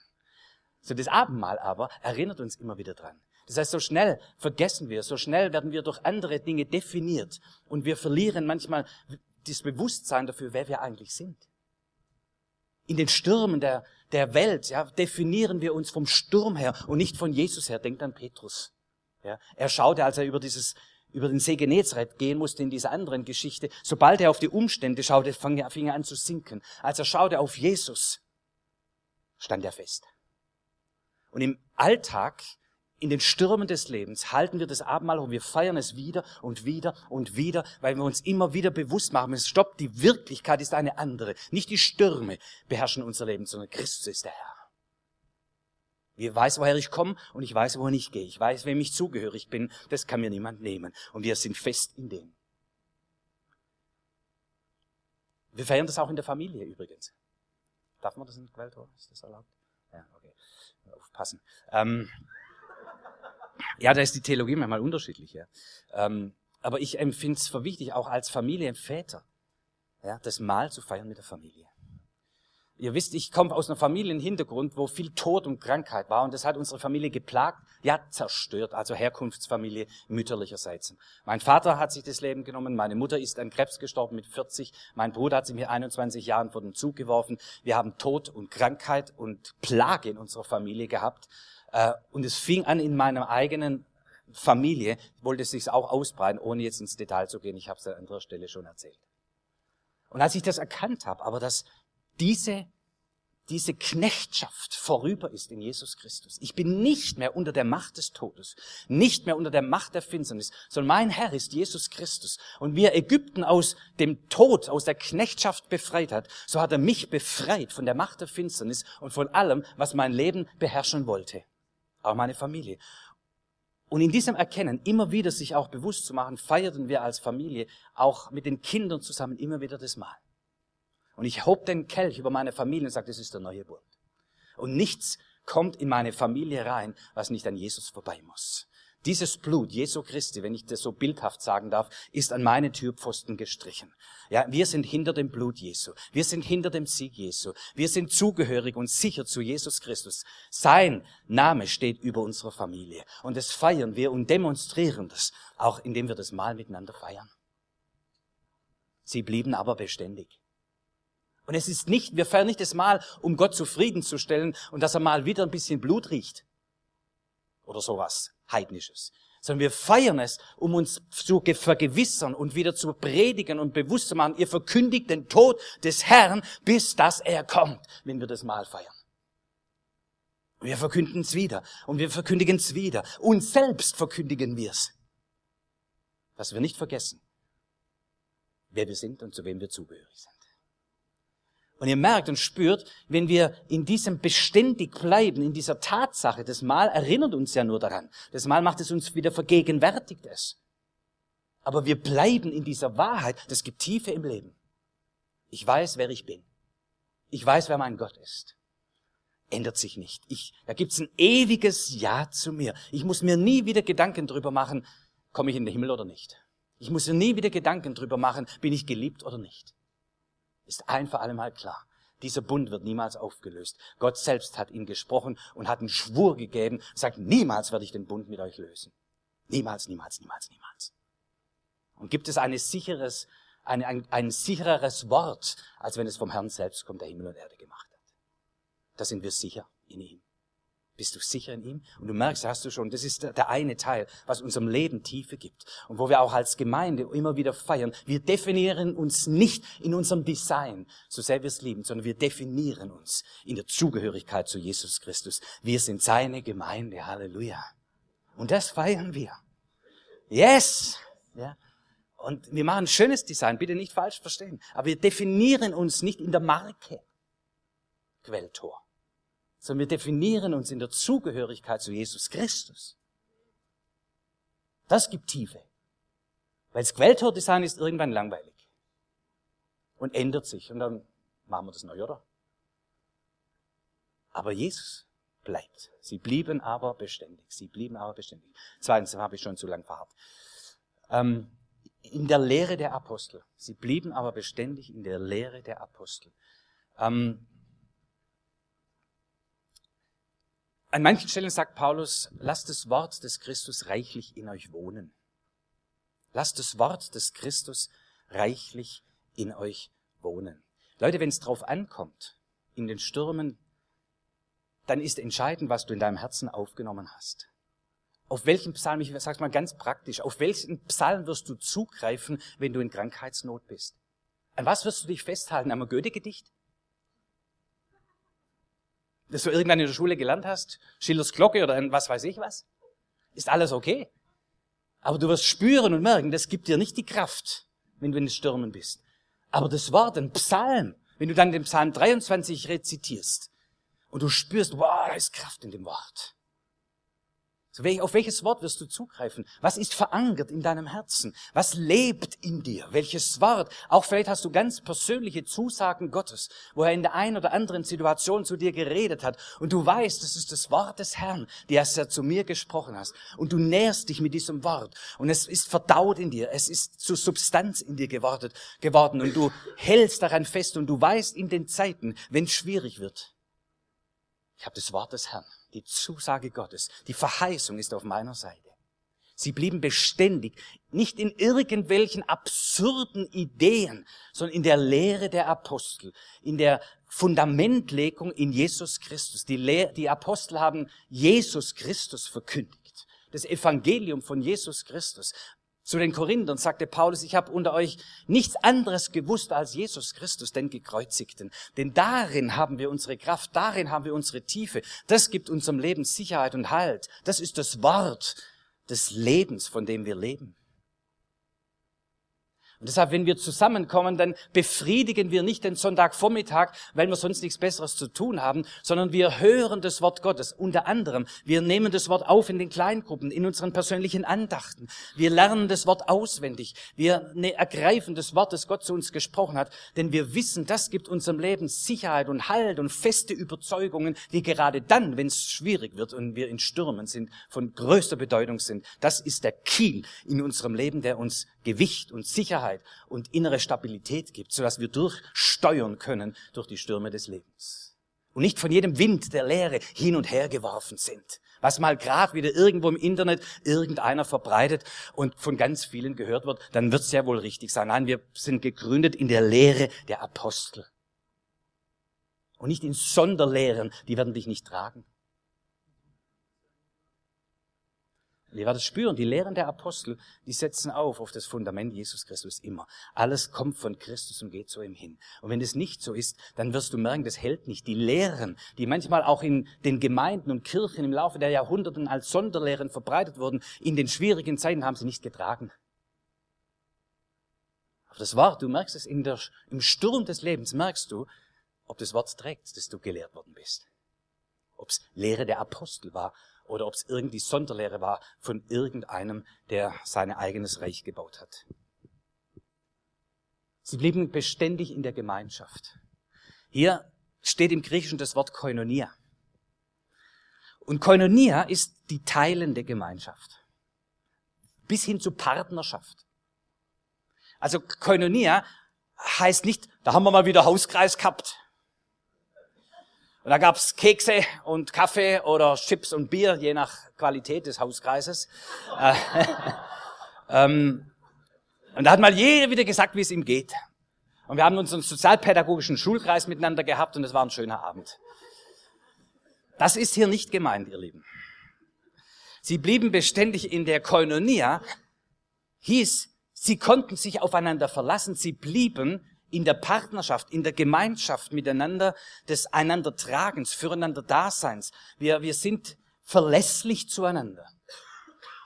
So das Abendmahl aber erinnert uns immer wieder dran. Das heißt, so schnell vergessen wir, so schnell werden wir durch andere Dinge definiert und wir verlieren manchmal das Bewusstsein dafür, wer wir eigentlich sind. In den Stürmen der, der Welt ja, definieren wir uns vom Sturm her und nicht von Jesus her. Denkt an Petrus. Ja, er schaute, als er über dieses über den See Genezareth gehen musste in dieser anderen Geschichte. Sobald er auf die Umstände schaute, fing er, fing er an zu sinken. Als er schaute auf Jesus, stand er fest. Und im Alltag in den Stürmen des Lebens halten wir das Abendmahl und wir feiern es wieder und wieder und wieder, weil wir uns immer wieder bewusst machen, es stoppt, die Wirklichkeit ist eine andere. Nicht die Stürme beherrschen unser Leben, sondern Christus ist der Herr. Ich weiß, woher ich komme und ich weiß, wohin ich gehe. Ich weiß, wem ich zugehörig bin. Das kann mir niemand nehmen. Und wir sind fest in dem. Wir feiern das auch in der Familie übrigens. Darf man das in Quelltor? Ist das erlaubt? Ja, okay. Aufpassen. Ähm, ja, da ist die Theologie manchmal unterschiedlich. Ja. Ähm, aber ich empfinde es für wichtig, auch als Familienväter, ja, das Mahl zu feiern mit der Familie. Ihr wisst, ich komme aus einem Familienhintergrund, wo viel Tod und Krankheit war und das hat unsere Familie geplagt, ja zerstört, also Herkunftsfamilie mütterlicherseits. Mein Vater hat sich das Leben genommen, meine Mutter ist an Krebs gestorben mit 40, mein Bruder hat sich mit 21 Jahren vor den Zug geworfen. Wir haben Tod und Krankheit und Plage in unserer Familie gehabt und es fing an in meiner eigenen Familie, wollte es sich auch ausbreiten, ohne jetzt ins Detail zu gehen. Ich habe es an anderer Stelle schon erzählt. Und als ich das erkannt habe, aber dass diese diese Knechtschaft vorüber ist in Jesus Christus. Ich bin nicht mehr unter der Macht des Todes, nicht mehr unter der Macht der Finsternis, sondern mein Herr ist Jesus Christus. Und wie er Ägypten aus dem Tod, aus der Knechtschaft befreit hat, so hat er mich befreit von der Macht der Finsternis und von allem, was mein Leben beherrschen wollte auch meine Familie. Und in diesem Erkennen, immer wieder sich auch bewusst zu machen, feierten wir als Familie auch mit den Kindern zusammen immer wieder das Mahl. Und ich hob den Kelch über meine Familie und sagte, das ist der neue Bund. Und nichts kommt in meine Familie rein, was nicht an Jesus vorbei muss. Dieses Blut Jesu Christi, wenn ich das so bildhaft sagen darf, ist an meine Türpfosten gestrichen. Ja, wir sind hinter dem Blut Jesu. Wir sind hinter dem Sieg Jesu. Wir sind zugehörig und sicher zu Jesus Christus. Sein Name steht über unserer Familie. Und das feiern wir und demonstrieren das, auch indem wir das Mahl miteinander feiern. Sie blieben aber beständig. Und es ist nicht, wir feiern nicht das Mahl, um Gott zufriedenzustellen und dass er mal wieder ein bisschen Blut riecht. Oder sowas. Heidnisches. Sondern wir feiern es, um uns zu vergewissern und wieder zu predigen und bewusst zu machen, ihr verkündigt den Tod des Herrn, bis dass er kommt, wenn wir das Mal feiern. Wir verkünden es wieder und wir verkündigen es wieder. Uns selbst verkündigen wir es. Dass wir nicht vergessen, wer wir sind und zu wem wir zugehörig sind. Und ihr merkt und spürt, wenn wir in diesem beständig bleiben, in dieser Tatsache, das Mal erinnert uns ja nur daran. Das Mal macht es uns wieder vergegenwärtigt es. Aber wir bleiben in dieser Wahrheit. Das gibt Tiefe im Leben. Ich weiß, wer ich bin. Ich weiß, wer mein Gott ist. Ändert sich nicht. Ich, da gibt's ein ewiges Ja zu mir. Ich muss mir nie wieder Gedanken drüber machen, komme ich in den Himmel oder nicht. Ich muss mir nie wieder Gedanken drüber machen, bin ich geliebt oder nicht ist ein für allemal klar. Dieser Bund wird niemals aufgelöst. Gott selbst hat ihn gesprochen und hat einen Schwur gegeben, sagt, niemals werde ich den Bund mit euch lösen. Niemals, niemals, niemals, niemals. Und gibt es eine sicheres, ein, ein, ein sichereres Wort, als wenn es vom Herrn selbst kommt, der Himmel und Erde gemacht hat. Da sind wir sicher in ihm. Bist du sicher in ihm? Und du merkst, hast du schon, das ist der eine Teil, was unserem Leben Tiefe gibt. Und wo wir auch als Gemeinde immer wieder feiern. Wir definieren uns nicht in unserem Design, so sehr wir es lieben, sondern wir definieren uns in der Zugehörigkeit zu Jesus Christus. Wir sind seine Gemeinde. Halleluja. Und das feiern wir. Yes! Ja. Und wir machen ein schönes Design, bitte nicht falsch verstehen. Aber wir definieren uns nicht in der Marke Quelltor, sondern wir definieren uns in der Zugehörigkeit zu Jesus Christus. Das gibt Tiefe. Weil das Quelltor-Design ist irgendwann langweilig. Und ändert sich. Und dann machen wir das neu, oder? Aber Jesus bleibt. Sie blieben aber beständig. Sie blieben aber beständig. Zweitens habe ich schon zu lang verharrt. Ähm, in der Lehre der Apostel. Sie blieben aber beständig in der Lehre der Apostel. Ähm, an manchen Stellen sagt Paulus, lasst das Wort des Christus reichlich in euch wohnen. Lasst das Wort des Christus reichlich in euch wohnen. Leute, wenn es drauf ankommt, in den Stürmen, dann ist entscheidend, was du in deinem Herzen aufgenommen hast. Auf welchen Psalm, ich sag's mal ganz praktisch, auf welchen Psalm wirst du zugreifen, wenn du in Krankheitsnot bist? An was wirst du dich festhalten? Am Goethe-Gedicht? Das du irgendwann in der Schule gelernt hast? Schillers Glocke oder ein was weiß ich was? Ist alles okay. Aber du wirst spüren und merken, das gibt dir nicht die Kraft, wenn du in den Stürmen bist. Aber das Wort, ein Psalm, wenn du dann den Psalm 23 rezitierst und du spürst, wow, da ist Kraft in dem Wort. Auf welches Wort wirst du zugreifen? Was ist verankert in deinem Herzen? Was lebt in dir? Welches Wort? Auch vielleicht hast du ganz persönliche Zusagen Gottes, wo er in der einen oder anderen Situation zu dir geredet hat und du weißt, das ist das Wort des Herrn, das er zu mir gesprochen hast. Und du nährst dich mit diesem Wort und es ist verdaut in dir, es ist zur Substanz in dir geworden und du hältst daran fest und du weißt in den Zeiten, wenn es schwierig wird, ich habe das Wort des Herrn die Zusage Gottes, die Verheißung ist auf meiner Seite. Sie blieben beständig, nicht in irgendwelchen absurden Ideen, sondern in der Lehre der Apostel, in der Fundamentlegung in Jesus Christus. Die, Lehr die Apostel haben Jesus Christus verkündigt. Das Evangelium von Jesus Christus. Zu den Korinthern sagte Paulus, ich habe unter euch nichts anderes gewusst als Jesus Christus, den Gekreuzigten. Denn darin haben wir unsere Kraft, darin haben wir unsere Tiefe. Das gibt unserem Leben Sicherheit und Halt. Das ist das Wort des Lebens, von dem wir leben. Und deshalb, wenn wir zusammenkommen, dann befriedigen wir nicht den Sonntagvormittag, weil wir sonst nichts Besseres zu tun haben, sondern wir hören das Wort Gottes. Unter anderem, wir nehmen das Wort auf in den Kleingruppen, in unseren persönlichen Andachten. Wir lernen das Wort auswendig. Wir ne, ergreifen das Wort, das Gott zu uns gesprochen hat, denn wir wissen, das gibt unserem Leben Sicherheit und Halt und feste Überzeugungen, die gerade dann, wenn es schwierig wird und wir in Stürmen sind, von größter Bedeutung sind. Das ist der Kiel in unserem Leben, der uns Gewicht und Sicherheit und innere Stabilität gibt, sodass wir durchsteuern können durch die Stürme des Lebens. Und nicht von jedem Wind der Lehre hin und her geworfen sind. Was mal gerade wieder irgendwo im Internet irgendeiner verbreitet und von ganz vielen gehört wird, dann wird es ja wohl richtig sein. Nein, wir sind gegründet in der Lehre der Apostel. Und nicht in Sonderlehren, die werden dich nicht tragen. Und ihr werdet spüren, die Lehren der Apostel, die setzen auf auf das Fundament Jesus Christus immer. Alles kommt von Christus und geht zu ihm hin. Und wenn es nicht so ist, dann wirst du merken, das hält nicht. Die Lehren, die manchmal auch in den Gemeinden und Kirchen im Laufe der Jahrhunderten als Sonderlehren verbreitet wurden, in den schwierigen Zeiten haben sie nicht getragen. Aber das Wort, du merkst es der, im Sturm des Lebens, merkst du, ob das Wort trägt, das du gelehrt worden bist. Ob es Lehre der Apostel war oder ob es irgendwie Sonderlehre war von irgendeinem, der sein eigenes Reich gebaut hat. Sie blieben beständig in der Gemeinschaft. Hier steht im Griechischen das Wort Koinonia. Und Koinonia ist die teilende Gemeinschaft. Bis hin zu Partnerschaft. Also Koinonia heißt nicht, da haben wir mal wieder Hauskreis gehabt. Und da gab's Kekse und Kaffee oder Chips und Bier, je nach Qualität des Hauskreises. Äh, ähm, Und da hat mal jeder wieder gesagt, wie es ihm geht. Und wir haben unseren sozialpädagogischen Schulkreis miteinander gehabt und es war ein schöner Abend. Das ist hier nicht gemeint, ihr Lieben. Sie blieben beständig in der Koinonia, hieß, sie konnten sich aufeinander verlassen, sie blieben in der Partnerschaft, in der Gemeinschaft miteinander des einander Tragens, füreinander Daseins. Wir, wir sind verlässlich zueinander.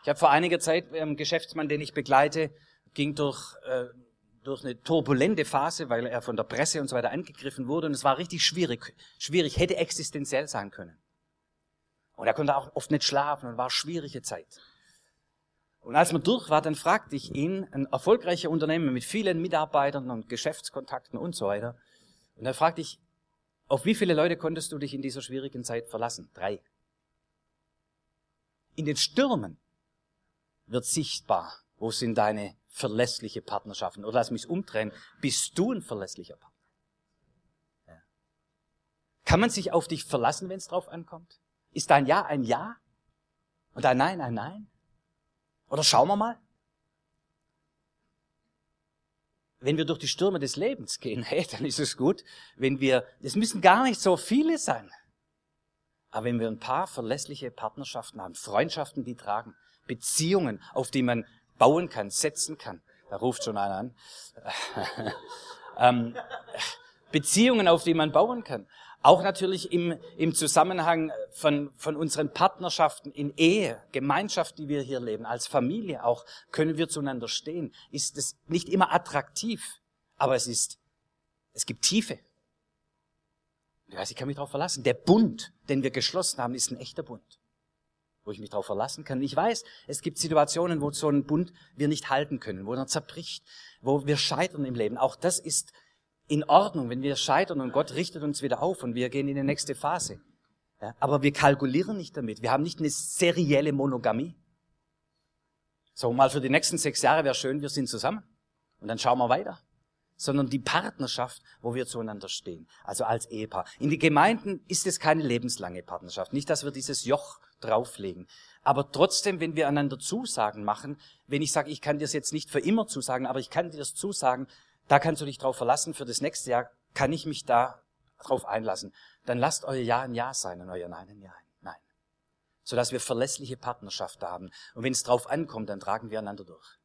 Ich habe vor einiger Zeit einen Geschäftsmann, den ich begleite, ging durch, äh, durch eine turbulente Phase, weil er von der Presse und so weiter angegriffen wurde und es war richtig schwierig, schwierig, hätte existenziell sein können. Und er konnte auch oft nicht schlafen und war schwierige Zeit. Und als man durch war, dann fragte ich ihn, ein erfolgreicher Unternehmer mit vielen Mitarbeitern und Geschäftskontakten und so weiter. Und dann fragte ich, auf wie viele Leute konntest du dich in dieser schwierigen Zeit verlassen? Drei. In den Stürmen wird sichtbar, wo sind deine verlässliche Partnerschaften. Oder lass mich umdrehen, bist du ein verlässlicher Partner? Ja. Kann man sich auf dich verlassen, wenn es drauf ankommt? Ist dein Ja ein Ja? Und ein Nein ein Nein? Oder schauen wir mal. Wenn wir durch die Stürme des Lebens gehen, hey, dann ist es gut, wenn wir, es müssen gar nicht so viele sein. Aber wenn wir ein paar verlässliche Partnerschaften haben, Freundschaften, die tragen, Beziehungen, auf die man bauen kann, setzen kann, da ruft schon einer an, ähm, Beziehungen, auf die man bauen kann, auch natürlich im, im Zusammenhang von, von unseren Partnerschaften in Ehe, Gemeinschaft, die wir hier leben, als Familie auch, können wir zueinander stehen. Ist es nicht immer attraktiv, aber es ist, es gibt Tiefe. Ich weiß, ich kann mich darauf verlassen. Der Bund, den wir geschlossen haben, ist ein echter Bund, wo ich mich darauf verlassen kann. Ich weiß, es gibt Situationen, wo so ein Bund wir nicht halten können, wo er zerbricht, wo wir scheitern im Leben. Auch das ist in Ordnung, wenn wir scheitern und Gott richtet uns wieder auf und wir gehen in die nächste Phase. Ja, aber wir kalkulieren nicht damit. Wir haben nicht eine serielle Monogamie. So, mal für die nächsten sechs Jahre wäre schön, wir sind zusammen. Und dann schauen wir weiter. Sondern die Partnerschaft, wo wir zueinander stehen. Also als Ehepaar. In den Gemeinden ist es keine lebenslange Partnerschaft. Nicht, dass wir dieses Joch drauflegen. Aber trotzdem, wenn wir einander Zusagen machen, wenn ich sage, ich kann dir das jetzt nicht für immer zusagen, aber ich kann dir das zusagen, da kannst du dich drauf verlassen, für das nächste Jahr kann ich mich da drauf einlassen. Dann lasst euer Ja ein Ja sein und euer Nein ein Ja ein Nein. Sodass wir verlässliche Partnerschaft haben. Und wenn es drauf ankommt, dann tragen wir einander durch.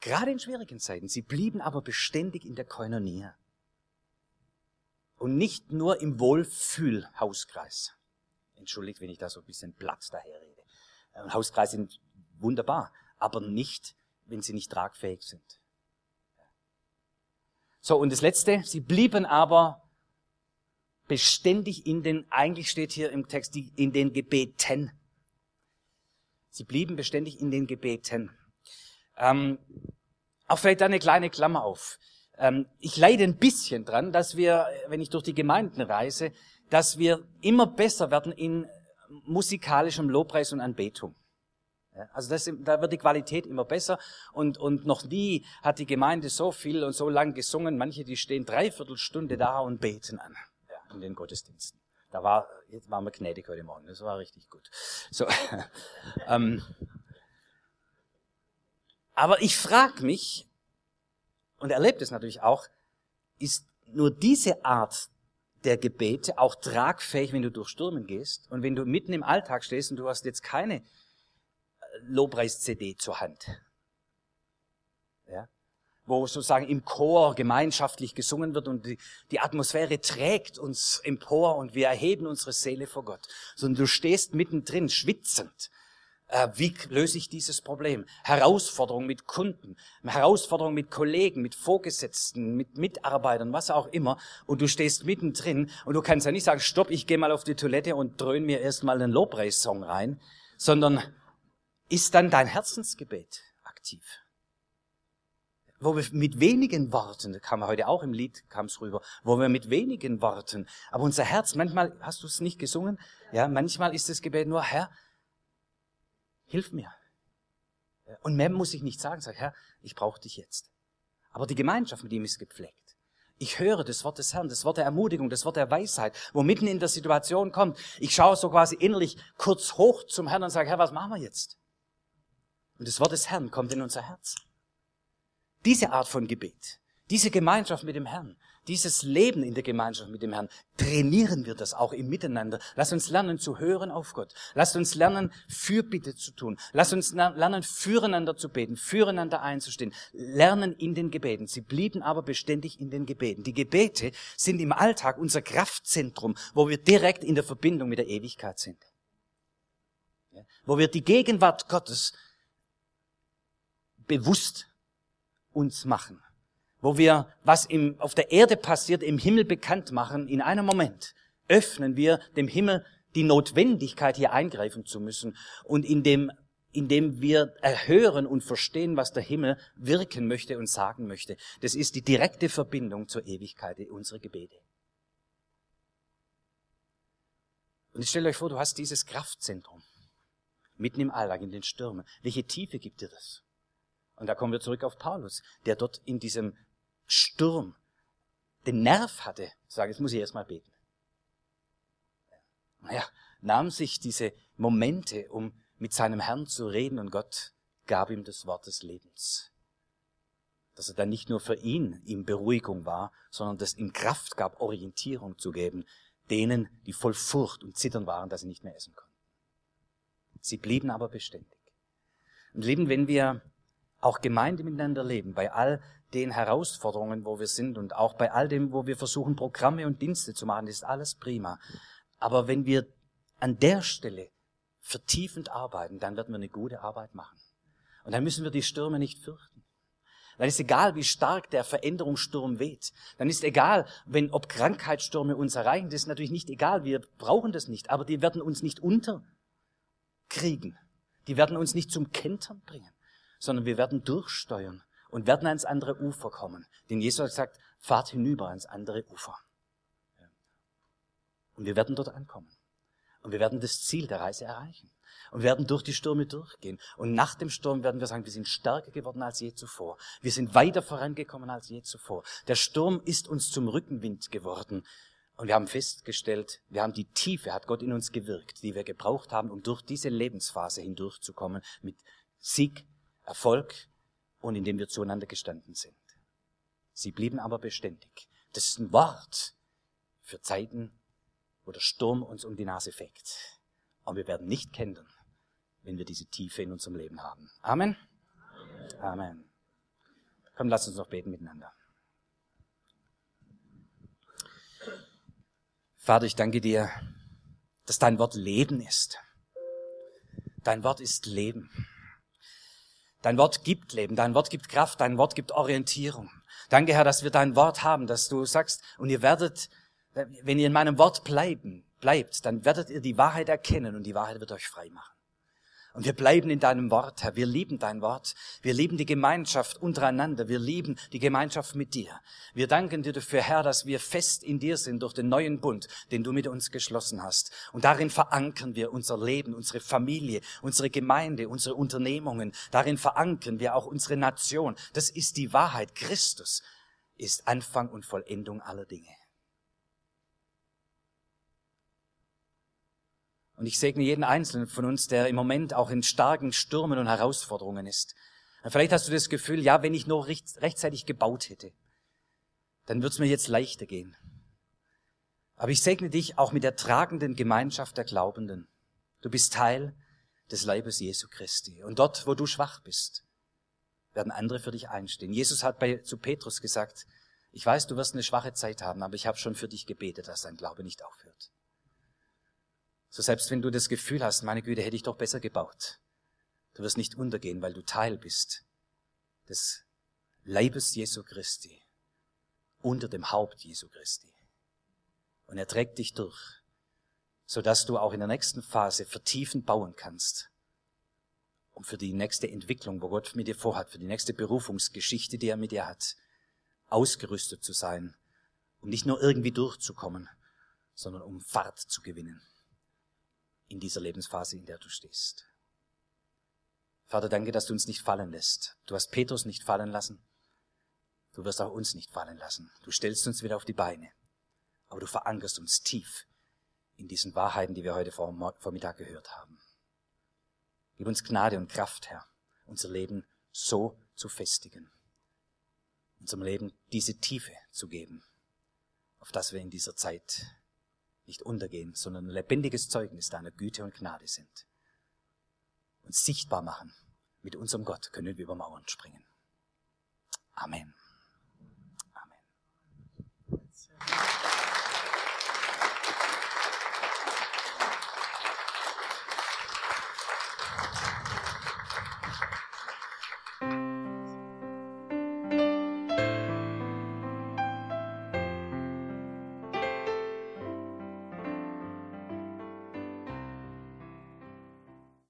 Gerade in schwierigen Zeiten. Sie blieben aber beständig in der Koinonia. Und nicht nur im Wohlfühlhauskreis. Entschuldigt, wenn ich da so ein bisschen platt daherrede. Hauskreise sind wunderbar, aber nicht, wenn sie nicht tragfähig sind. So, und das Letzte, sie blieben aber beständig in den, eigentlich steht hier im Text, in den Gebeten. Sie blieben beständig in den Gebeten. Ähm, auch vielleicht eine kleine Klammer auf. Ähm, ich leide ein bisschen dran, dass wir, wenn ich durch die Gemeinden reise, dass wir immer besser werden in musikalischem Lobpreis und Anbetung. Also das, da wird die Qualität immer besser und, und noch nie hat die Gemeinde so viel und so lang gesungen. Manche, die stehen dreiviertel Stunde da und beten an ja, in den Gottesdiensten. Da war, jetzt waren wir gnädig heute Morgen, das war richtig gut. So, ähm, aber ich frage mich, und erlebt es natürlich auch, ist nur diese Art der Gebete auch tragfähig, wenn du durch Stürmen gehst und wenn du mitten im Alltag stehst und du hast jetzt keine Lobpreis-CD zur Hand. Ja? Wo sozusagen im Chor gemeinschaftlich gesungen wird und die, die Atmosphäre trägt uns empor und wir erheben unsere Seele vor Gott. Sondern du stehst mittendrin, schwitzend. Äh, wie löse ich dieses Problem? Herausforderung mit Kunden, Herausforderung mit Kollegen, mit Vorgesetzten, mit Mitarbeitern, was auch immer. Und du stehst mittendrin und du kannst ja nicht sagen, stopp, ich gehe mal auf die Toilette und dröhn mir erstmal einen Lobpreissong rein, sondern ist dann dein Herzensgebet aktiv. Wo wir mit wenigen Worten, da kam heute auch im Lied, kam es rüber, wo wir mit wenigen Worten, aber unser Herz, manchmal hast du es nicht gesungen, ja, manchmal ist das Gebet nur, Herr, hilf mir. Und mehr muss ich nicht sagen, sag, Herr, ich brauche dich jetzt. Aber die Gemeinschaft mit ihm ist gepflegt. Ich höre das Wort des Herrn, das Wort der Ermutigung, das Wort der Weisheit, wo mitten in der Situation kommt. Ich schaue so quasi innerlich kurz hoch zum Herrn und sage, Herr, was machen wir jetzt? Und das Wort des Herrn kommt in unser Herz. Diese Art von Gebet, diese Gemeinschaft mit dem Herrn, dieses Leben in der Gemeinschaft mit dem Herrn, trainieren wir das auch im Miteinander. Lass uns lernen zu hören auf Gott. Lass uns lernen, Fürbitte zu tun. Lass uns lernen, füreinander zu beten, füreinander einzustehen. Lernen in den Gebeten. Sie blieben aber beständig in den Gebeten. Die Gebete sind im Alltag unser Kraftzentrum, wo wir direkt in der Verbindung mit der Ewigkeit sind. Wo wir die Gegenwart Gottes bewusst uns machen wo wir, was im, auf der Erde passiert, im Himmel bekannt machen, in einem Moment öffnen wir dem Himmel die Notwendigkeit, hier eingreifen zu müssen. Und indem, indem wir erhören und verstehen, was der Himmel wirken möchte und sagen möchte. Das ist die direkte Verbindung zur Ewigkeit unserer Gebete. Und stellt euch vor, du hast dieses Kraftzentrum mitten im Alltag, in den Stürmen. Welche Tiefe gibt dir das? Und da kommen wir zurück auf Paulus, der dort in diesem Sturm den Nerv hatte, sage, jetzt muss ich erstmal beten. Naja, nahm sich diese Momente, um mit seinem Herrn zu reden und Gott gab ihm das Wort des Lebens. Dass er dann nicht nur für ihn ihm Beruhigung war, sondern dass ihm Kraft gab, Orientierung zu geben, denen, die voll Furcht und Zittern waren, dass sie nicht mehr essen konnten. Sie blieben aber beständig. Und Lieben, wenn wir auch Gemeinde miteinander leben, bei all den Herausforderungen, wo wir sind und auch bei all dem, wo wir versuchen, Programme und Dienste zu machen, ist alles prima. Aber wenn wir an der Stelle vertiefend arbeiten, dann werden wir eine gute Arbeit machen. Und dann müssen wir die Stürme nicht fürchten. Dann ist egal, wie stark der Veränderungssturm weht. Dann ist egal, wenn, ob Krankheitsstürme uns erreichen. Das ist natürlich nicht egal. Wir brauchen das nicht. Aber die werden uns nicht unterkriegen. Die werden uns nicht zum Kentern bringen, sondern wir werden durchsteuern und werden ans andere Ufer kommen. Denn Jesus hat gesagt, fahrt hinüber ans andere Ufer. Und wir werden dort ankommen. Und wir werden das Ziel der Reise erreichen. Und wir werden durch die Stürme durchgehen. Und nach dem Sturm werden wir sagen, wir sind stärker geworden als je zuvor. Wir sind weiter vorangekommen als je zuvor. Der Sturm ist uns zum Rückenwind geworden. Und wir haben festgestellt, wir haben die Tiefe, hat Gott in uns gewirkt, die wir gebraucht haben, um durch diese Lebensphase hindurchzukommen mit Sieg, Erfolg und in dem wir zueinander gestanden sind. Sie blieben aber beständig. Das ist ein Wort für Zeiten, wo der Sturm uns um die Nase fegt. Und wir werden nicht kennen, wenn wir diese Tiefe in unserem Leben haben. Amen. Amen. Komm, lass uns noch beten miteinander. Vater, ich danke dir, dass dein Wort Leben ist. Dein Wort ist Leben. Dein Wort gibt Leben, dein Wort gibt Kraft, dein Wort gibt Orientierung. Danke, Herr, dass wir dein Wort haben, dass du sagst, und ihr werdet, wenn ihr in meinem Wort bleiben, bleibt, dann werdet ihr die Wahrheit erkennen und die Wahrheit wird euch frei machen. Und wir bleiben in deinem Wort, Herr. Wir lieben dein Wort. Wir lieben die Gemeinschaft untereinander. Wir lieben die Gemeinschaft mit dir. Wir danken dir dafür, Herr, dass wir fest in dir sind durch den neuen Bund, den du mit uns geschlossen hast. Und darin verankern wir unser Leben, unsere Familie, unsere Gemeinde, unsere Unternehmungen. Darin verankern wir auch unsere Nation. Das ist die Wahrheit. Christus ist Anfang und Vollendung aller Dinge. Und ich segne jeden Einzelnen von uns, der im Moment auch in starken Stürmen und Herausforderungen ist. Vielleicht hast du das Gefühl, ja, wenn ich nur rechtzeitig gebaut hätte, dann würde es mir jetzt leichter gehen. Aber ich segne dich auch mit der tragenden Gemeinschaft der Glaubenden. Du bist Teil des Leibes Jesu Christi. Und dort, wo du schwach bist, werden andere für dich einstehen. Jesus hat bei, zu Petrus gesagt, ich weiß, du wirst eine schwache Zeit haben, aber ich habe schon für dich gebetet, dass dein Glaube nicht aufhört. So selbst wenn du das Gefühl hast, meine Güte, hätte ich doch besser gebaut. Du wirst nicht untergehen, weil du Teil bist des Leibes Jesu Christi, unter dem Haupt Jesu Christi. Und er trägt dich durch, sodass du auch in der nächsten Phase vertiefend bauen kannst, um für die nächste Entwicklung, wo Gott mit dir vorhat, für die nächste Berufungsgeschichte, die er mit dir hat, ausgerüstet zu sein, um nicht nur irgendwie durchzukommen, sondern um Fahrt zu gewinnen in dieser Lebensphase, in der du stehst. Vater, danke, dass du uns nicht fallen lässt. Du hast Petrus nicht fallen lassen. Du wirst auch uns nicht fallen lassen. Du stellst uns wieder auf die Beine. Aber du verankerst uns tief in diesen Wahrheiten, die wir heute Vormittag gehört haben. Gib uns Gnade und Kraft, Herr, unser Leben so zu festigen, unserem Leben diese Tiefe zu geben, auf dass wir in dieser Zeit nicht untergehen, sondern ein lebendiges Zeugnis deiner Güte und Gnade sind. Und sichtbar machen, mit unserem Gott können wir über Mauern springen. Amen. Amen.